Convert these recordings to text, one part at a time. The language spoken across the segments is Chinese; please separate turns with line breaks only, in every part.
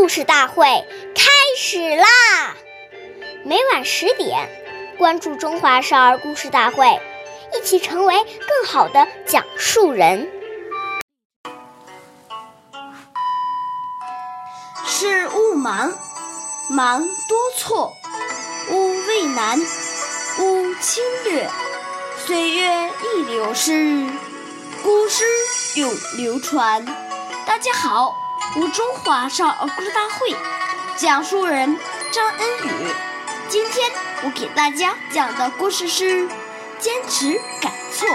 故事大会开始啦！每晚十点，关注《中华少儿故事大会》，一起成为更好的讲述人。
事勿忙，忙多错；勿畏难，勿轻略。岁月易流逝，古诗永流传。大家好。我中华少儿故事大会讲述人张恩宇，今天我给大家讲的故事是《坚持改错》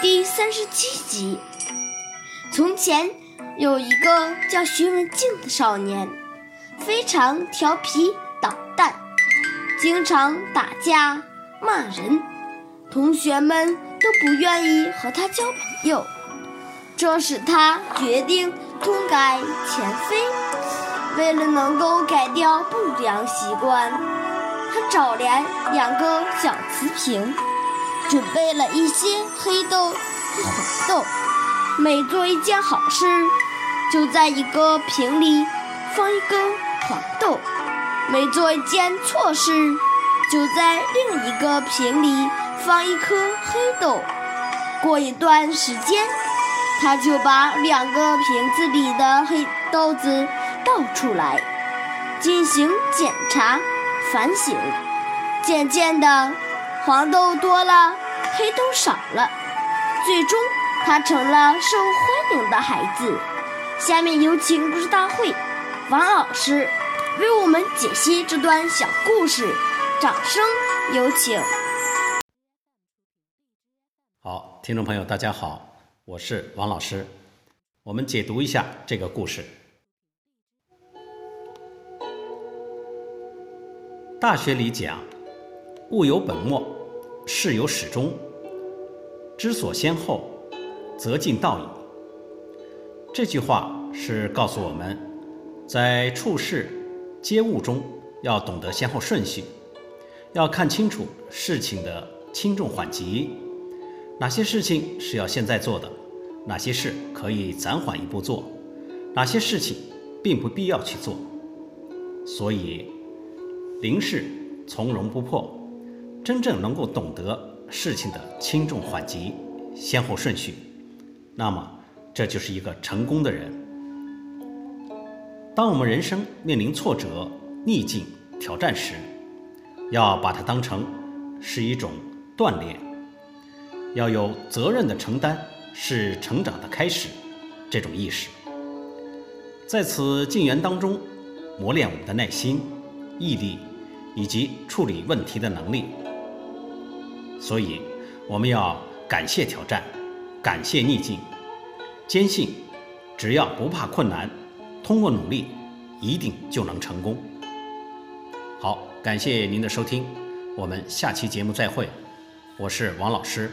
第三十七集。从前有一个叫徐文静的少年，非常调皮捣蛋，经常打架骂人，同学们都不愿意和他交朋友，这使他决定。痛改前非，为了能够改掉不良习惯，他找来两个小瓷瓶，准备了一些黑豆和黄豆。每做一件好事，就在一个瓶里放一根黄豆；每做一件错事，就在另一个瓶里放一颗黑豆。过一段时间。他就把两个瓶子里的黑豆子倒出来，进行检查、反省。渐渐的，黄豆多了，黑豆少了，最终他成了受欢迎的孩子。下面有请故事大会王老师为我们解析这段小故事，掌声有请。
好，听众朋友，大家好。我是王老师，我们解读一下这个故事。大学里讲“物有本末，事有始终，知所先后，则近道矣”。这句话是告诉我们，在处事接物中要懂得先后顺序，要看清楚事情的轻重缓急，哪些事情是要现在做的。哪些事可以暂缓一步做，哪些事情并不必要去做。所以，临事从容不迫，真正能够懂得事情的轻重缓急、先后顺序，那么这就是一个成功的人。当我们人生面临挫折、逆境、挑战时，要把它当成是一种锻炼，要有责任的承担。是成长的开始，这种意识，在此静园当中，磨练我们的耐心、毅力以及处理问题的能力。所以，我们要感谢挑战，感谢逆境，坚信只要不怕困难，通过努力，一定就能成功。好，感谢您的收听，我们下期节目再会，我是王老师。